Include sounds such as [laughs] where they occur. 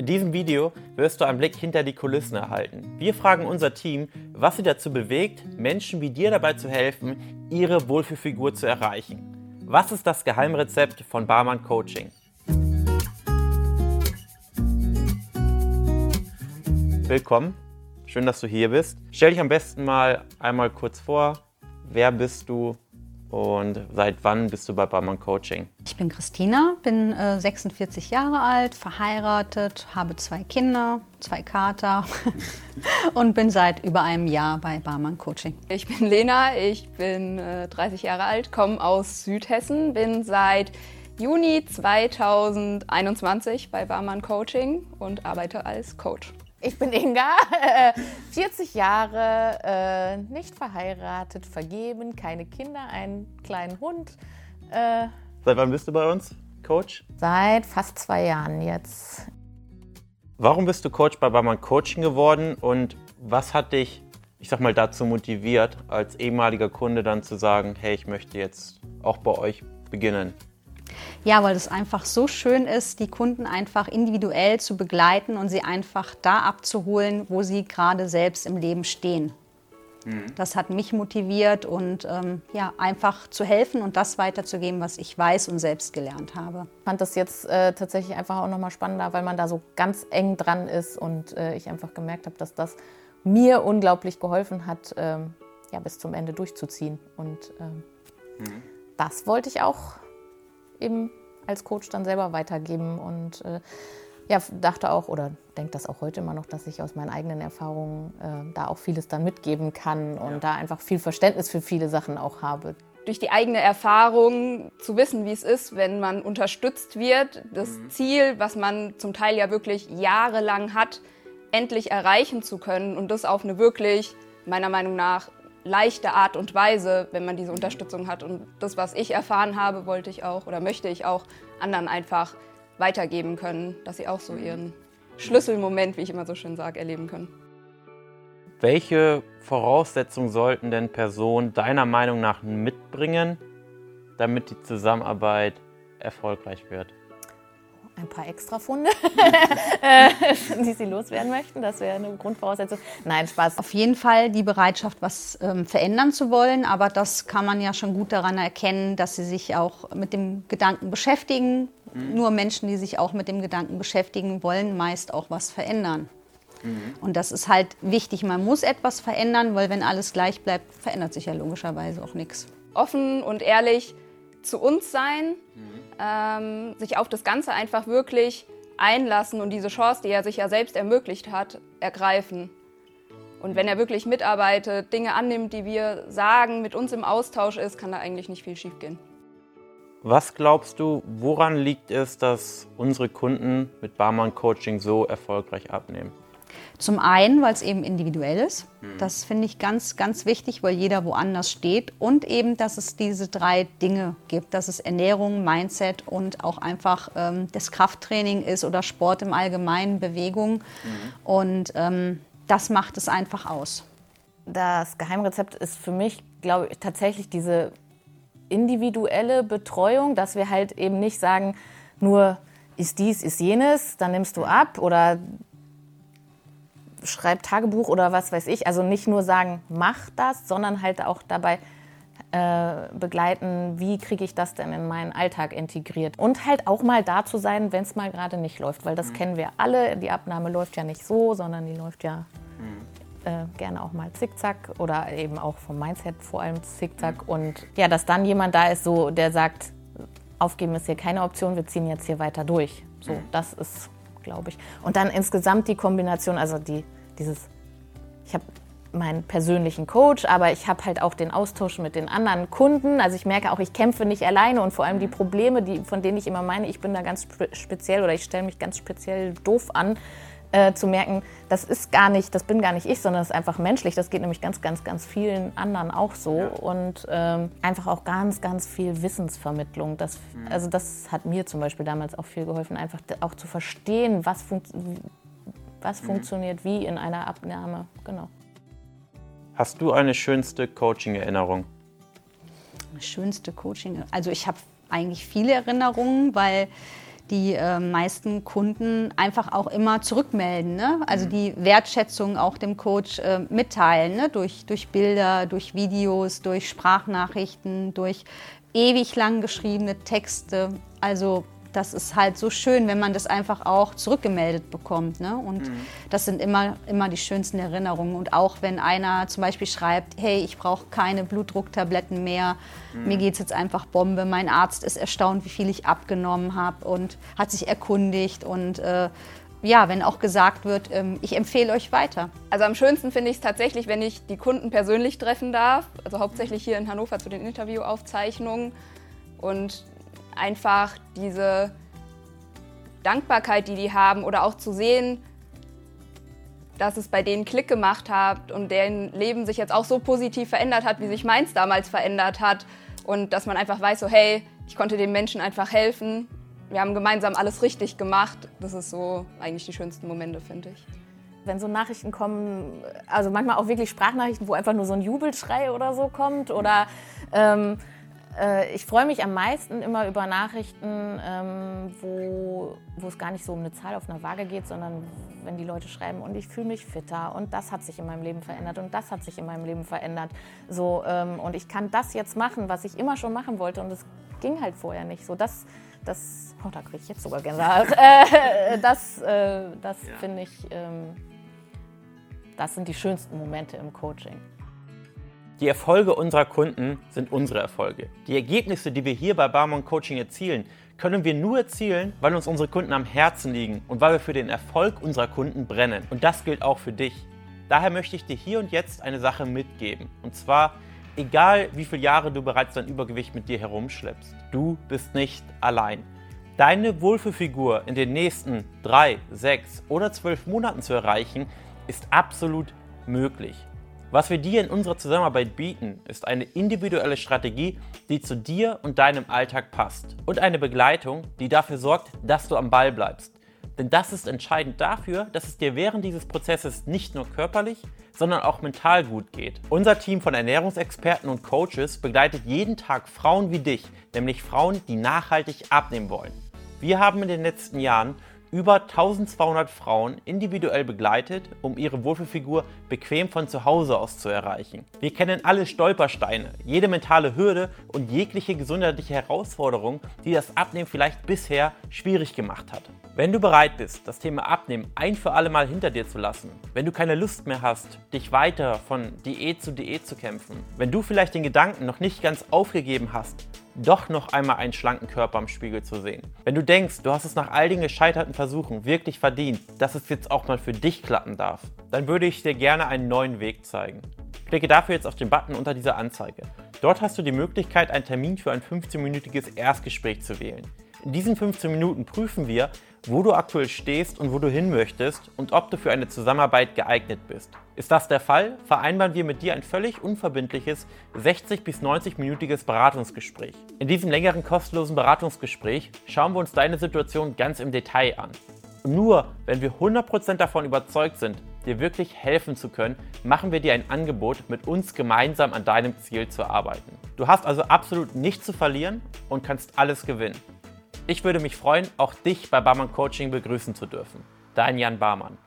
In diesem Video wirst du einen Blick hinter die Kulissen erhalten. Wir fragen unser Team, was sie dazu bewegt, Menschen wie dir dabei zu helfen, ihre Wohlfühlfigur zu erreichen. Was ist das Geheimrezept von Barmann Coaching? Willkommen, schön, dass du hier bist. Stell dich am besten mal einmal kurz vor. Wer bist du und seit wann bist du bei Barmann Coaching? Ich bin Christina, bin äh, 46 Jahre alt, verheiratet, habe zwei Kinder, zwei Kater [laughs] und bin seit über einem Jahr bei Barmann Coaching. Ich bin Lena, ich bin äh, 30 Jahre alt, komme aus Südhessen, bin seit Juni 2021 bei Barmann Coaching und arbeite als Coach. Ich bin Inga, 40 Jahre, äh, nicht verheiratet, vergeben, keine Kinder, einen kleinen Hund. Äh, Seit wann bist du bei uns Coach? Seit fast zwei Jahren jetzt. Warum bist du Coach bei Barmann Coaching geworden und was hat dich, ich sag mal, dazu motiviert, als ehemaliger Kunde dann zu sagen, hey, ich möchte jetzt auch bei euch beginnen? Ja, weil es einfach so schön ist, die Kunden einfach individuell zu begleiten und sie einfach da abzuholen, wo sie gerade selbst im Leben stehen. Mhm. Das hat mich motiviert und ähm, ja, einfach zu helfen und das weiterzugeben, was ich weiß und selbst gelernt habe. Ich fand das jetzt äh, tatsächlich einfach auch nochmal spannender, weil man da so ganz eng dran ist und äh, ich einfach gemerkt habe, dass das mir unglaublich geholfen hat, ähm, ja, bis zum Ende durchzuziehen. Und ähm, mhm. das wollte ich auch eben als Coach dann selber weitergeben und äh, ja, dachte auch oder denke das auch heute immer noch, dass ich aus meinen eigenen Erfahrungen äh, da auch vieles dann mitgeben kann und ja. da einfach viel Verständnis für viele Sachen auch habe. Durch die eigene Erfahrung zu wissen, wie es ist, wenn man unterstützt wird, das mhm. Ziel, was man zum Teil ja wirklich jahrelang hat, endlich erreichen zu können und das auf eine wirklich, meiner Meinung nach, leichte Art und Weise, wenn man diese Unterstützung hat. Und das, was ich erfahren habe, wollte ich auch oder möchte ich auch anderen einfach weitergeben können, dass sie auch so ihren Schlüsselmoment, wie ich immer so schön sage, erleben können. Welche Voraussetzungen sollten denn Personen deiner Meinung nach mitbringen, damit die Zusammenarbeit erfolgreich wird? Ein paar Extrafunde, [laughs] äh, die sie loswerden möchten. Das wäre eine Grundvoraussetzung. Nein, Spaß. Auf jeden Fall die Bereitschaft, was ähm, verändern zu wollen. Aber das kann man ja schon gut daran erkennen, dass sie sich auch mit dem Gedanken beschäftigen. Mhm. Nur Menschen, die sich auch mit dem Gedanken beschäftigen, wollen meist auch was verändern. Mhm. Und das ist halt wichtig. Man muss etwas verändern, weil wenn alles gleich bleibt, verändert sich ja logischerweise auch nichts. Offen und ehrlich zu uns sein, mhm. Ähm, sich auf das Ganze einfach wirklich einlassen und diese Chance, die er sich ja selbst ermöglicht hat, ergreifen. Und wenn er wirklich mitarbeitet, Dinge annimmt, die wir sagen, mit uns im Austausch ist, kann da eigentlich nicht viel schiefgehen. Was glaubst du, woran liegt es, dass unsere Kunden mit Barmann Coaching so erfolgreich abnehmen? Zum einen, weil es eben individuell ist. Mhm. Das finde ich ganz, ganz wichtig, weil jeder woanders steht. Und eben, dass es diese drei Dinge gibt. Dass es Ernährung, Mindset und auch einfach ähm, das Krafttraining ist oder Sport im Allgemeinen, Bewegung. Mhm. Und ähm, das macht es einfach aus. Das Geheimrezept ist für mich, glaube ich, tatsächlich diese individuelle Betreuung, dass wir halt eben nicht sagen, nur ist dies, ist jenes, dann nimmst du ab oder schreib Tagebuch oder was weiß ich. Also nicht nur sagen, mach das, sondern halt auch dabei äh, begleiten, wie kriege ich das denn in meinen Alltag integriert. Und halt auch mal da zu sein, wenn es mal gerade nicht läuft, weil das mhm. kennen wir alle. Die Abnahme läuft ja nicht so, sondern die läuft ja mhm. äh, gerne auch mal zickzack oder eben auch vom Mindset vor allem zickzack. Mhm. Und ja, dass dann jemand da ist, so, der sagt, aufgeben ist hier keine Option, wir ziehen jetzt hier weiter durch. So, mhm. das ist glaube ich. Und dann insgesamt die Kombination, also die, dieses, ich habe meinen persönlichen Coach, aber ich habe halt auch den Austausch mit den anderen Kunden. Also ich merke auch, ich kämpfe nicht alleine und vor allem die Probleme, die, von denen ich immer meine, ich bin da ganz speziell oder ich stelle mich ganz speziell doof an, äh, zu merken, das ist gar nicht, das bin gar nicht ich, sondern es ist einfach menschlich. Das geht nämlich ganz, ganz, ganz vielen anderen auch so. Ja. Und ähm, einfach auch ganz, ganz viel Wissensvermittlung. Das, mhm. Also das hat mir zum Beispiel damals auch viel geholfen, einfach auch zu verstehen, was, fun was mhm. funktioniert wie in einer Abnahme. Genau. Hast du eine schönste Coaching-Erinnerung? Schönste Coaching, also ich habe eigentlich viele Erinnerungen, weil die äh, meisten Kunden einfach auch immer zurückmelden. Ne? Also die Wertschätzung auch dem Coach äh, mitteilen, ne? durch, durch Bilder, durch Videos, durch Sprachnachrichten, durch ewig lang geschriebene Texte. Also das ist halt so schön, wenn man das einfach auch zurückgemeldet bekommt. Ne? Und mhm. das sind immer, immer die schönsten Erinnerungen. Und auch wenn einer zum Beispiel schreibt, hey, ich brauche keine Blutdrucktabletten mehr, mhm. mir geht es jetzt einfach Bombe, mein Arzt ist erstaunt, wie viel ich abgenommen habe und hat sich erkundigt und äh, ja, wenn auch gesagt wird, ähm, ich empfehle euch weiter. Also am schönsten finde ich es tatsächlich, wenn ich die Kunden persönlich treffen darf, also hauptsächlich hier in Hannover zu den Interviewaufzeichnungen und einfach diese Dankbarkeit, die die haben oder auch zu sehen, dass es bei denen Klick gemacht hat und deren Leben sich jetzt auch so positiv verändert hat, wie sich meins damals verändert hat und dass man einfach weiß, so hey, ich konnte den Menschen einfach helfen. Wir haben gemeinsam alles richtig gemacht. Das ist so eigentlich die schönsten Momente, finde ich. Wenn so Nachrichten kommen, also manchmal auch wirklich Sprachnachrichten, wo einfach nur so ein Jubelschrei oder so kommt oder ähm, äh, ich freue mich am meisten immer über Nachrichten, ähm, wo, wo es gar nicht so um eine Zahl auf einer Waage geht, sondern wenn die Leute schreiben und ich fühle mich fitter und das hat sich in meinem Leben verändert und das hat sich in meinem Leben verändert. So, ähm, und ich kann das jetzt machen, was ich immer schon machen wollte und es ging halt vorher nicht. So, das, das, oh, da kriege ich jetzt sogar Gänsehaut. [laughs] äh, das äh, das ja. finde ich, ähm, das sind die schönsten Momente im Coaching. Die Erfolge unserer Kunden sind unsere Erfolge. Die Ergebnisse, die wir hier bei Barmon Coaching erzielen, können wir nur erzielen, weil uns unsere Kunden am Herzen liegen und weil wir für den Erfolg unserer Kunden brennen. Und das gilt auch für dich. Daher möchte ich dir hier und jetzt eine Sache mitgeben. Und zwar, egal wie viele Jahre du bereits dein Übergewicht mit dir herumschleppst, du bist nicht allein. Deine Wohlfühlfigur in den nächsten drei, sechs oder zwölf Monaten zu erreichen, ist absolut möglich. Was wir dir in unserer Zusammenarbeit bieten, ist eine individuelle Strategie, die zu dir und deinem Alltag passt. Und eine Begleitung, die dafür sorgt, dass du am Ball bleibst. Denn das ist entscheidend dafür, dass es dir während dieses Prozesses nicht nur körperlich, sondern auch mental gut geht. Unser Team von Ernährungsexperten und Coaches begleitet jeden Tag Frauen wie dich, nämlich Frauen, die nachhaltig abnehmen wollen. Wir haben in den letzten Jahren über 1200 Frauen individuell begleitet, um ihre Wohlfühlfigur bequem von zu Hause aus zu erreichen. Wir kennen alle Stolpersteine, jede mentale Hürde und jegliche gesundheitliche Herausforderung, die das Abnehmen vielleicht bisher schwierig gemacht hat. Wenn du bereit bist, das Thema Abnehmen ein für alle Mal hinter dir zu lassen, wenn du keine Lust mehr hast, dich weiter von Diät zu Diät zu kämpfen, wenn du vielleicht den Gedanken noch nicht ganz aufgegeben hast, doch noch einmal einen schlanken Körper am Spiegel zu sehen. Wenn du denkst, du hast es nach all den gescheiterten Versuchen wirklich verdient, dass es jetzt auch mal für dich klappen darf, dann würde ich dir gerne einen neuen Weg zeigen. Klicke dafür jetzt auf den Button unter dieser Anzeige. Dort hast du die Möglichkeit, einen Termin für ein 15-minütiges Erstgespräch zu wählen. In diesen 15 Minuten prüfen wir, wo du aktuell stehst und wo du hin möchtest und ob du für eine Zusammenarbeit geeignet bist. Ist das der Fall, vereinbaren wir mit dir ein völlig unverbindliches 60 bis 90-minütiges Beratungsgespräch. In diesem längeren kostenlosen Beratungsgespräch schauen wir uns deine Situation ganz im Detail an. Und nur wenn wir 100% davon überzeugt sind, dir wirklich helfen zu können, machen wir dir ein Angebot, mit uns gemeinsam an deinem Ziel zu arbeiten. Du hast also absolut nichts zu verlieren und kannst alles gewinnen. Ich würde mich freuen, auch dich bei Barmann Coaching begrüßen zu dürfen. Dein Jan Barmann.